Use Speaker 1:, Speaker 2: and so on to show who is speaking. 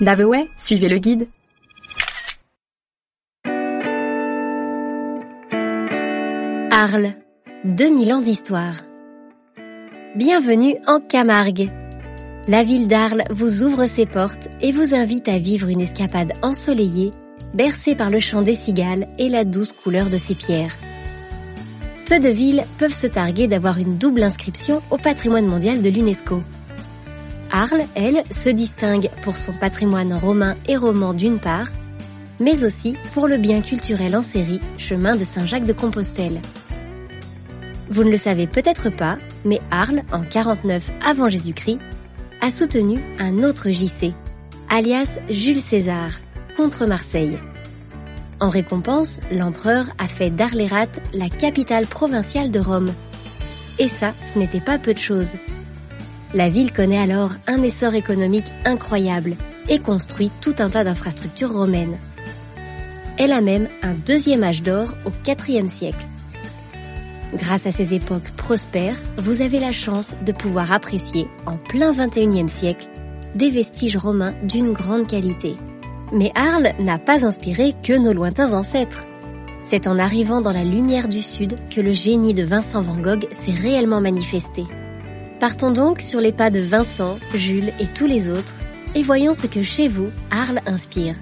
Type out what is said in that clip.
Speaker 1: Daveway, suivez le guide.
Speaker 2: Arles, 2000 ans d'histoire. Bienvenue en Camargue. La ville d'Arles vous ouvre ses portes et vous invite à vivre une escapade ensoleillée, bercée par le chant des cigales et la douce couleur de ses pierres. Peu de villes peuvent se targuer d'avoir une double inscription au patrimoine mondial de l'UNESCO. Arles, elle, se distingue pour son patrimoine romain et roman d'une part, mais aussi pour le bien culturel en série Chemin de Saint-Jacques de Compostelle. Vous ne le savez peut-être pas, mais Arles, en 49 avant Jésus-Christ, a soutenu un autre JC, alias Jules César, contre Marseille. En récompense, l'empereur a fait d'Arlérat la capitale provinciale de Rome. Et ça, ce n'était pas peu de choses. La ville connaît alors un essor économique incroyable et construit tout un tas d'infrastructures romaines. Elle a même un deuxième âge d'or au IVe siècle. Grâce à ces époques prospères, vous avez la chance de pouvoir apprécier, en plein XXIe siècle, des vestiges romains d'une grande qualité. Mais Arles n'a pas inspiré que nos lointains ancêtres. C'est en arrivant dans la lumière du Sud que le génie de Vincent Van Gogh s'est réellement manifesté. Partons donc sur les pas de Vincent, Jules et tous les autres et voyons ce que chez vous, Arles inspire.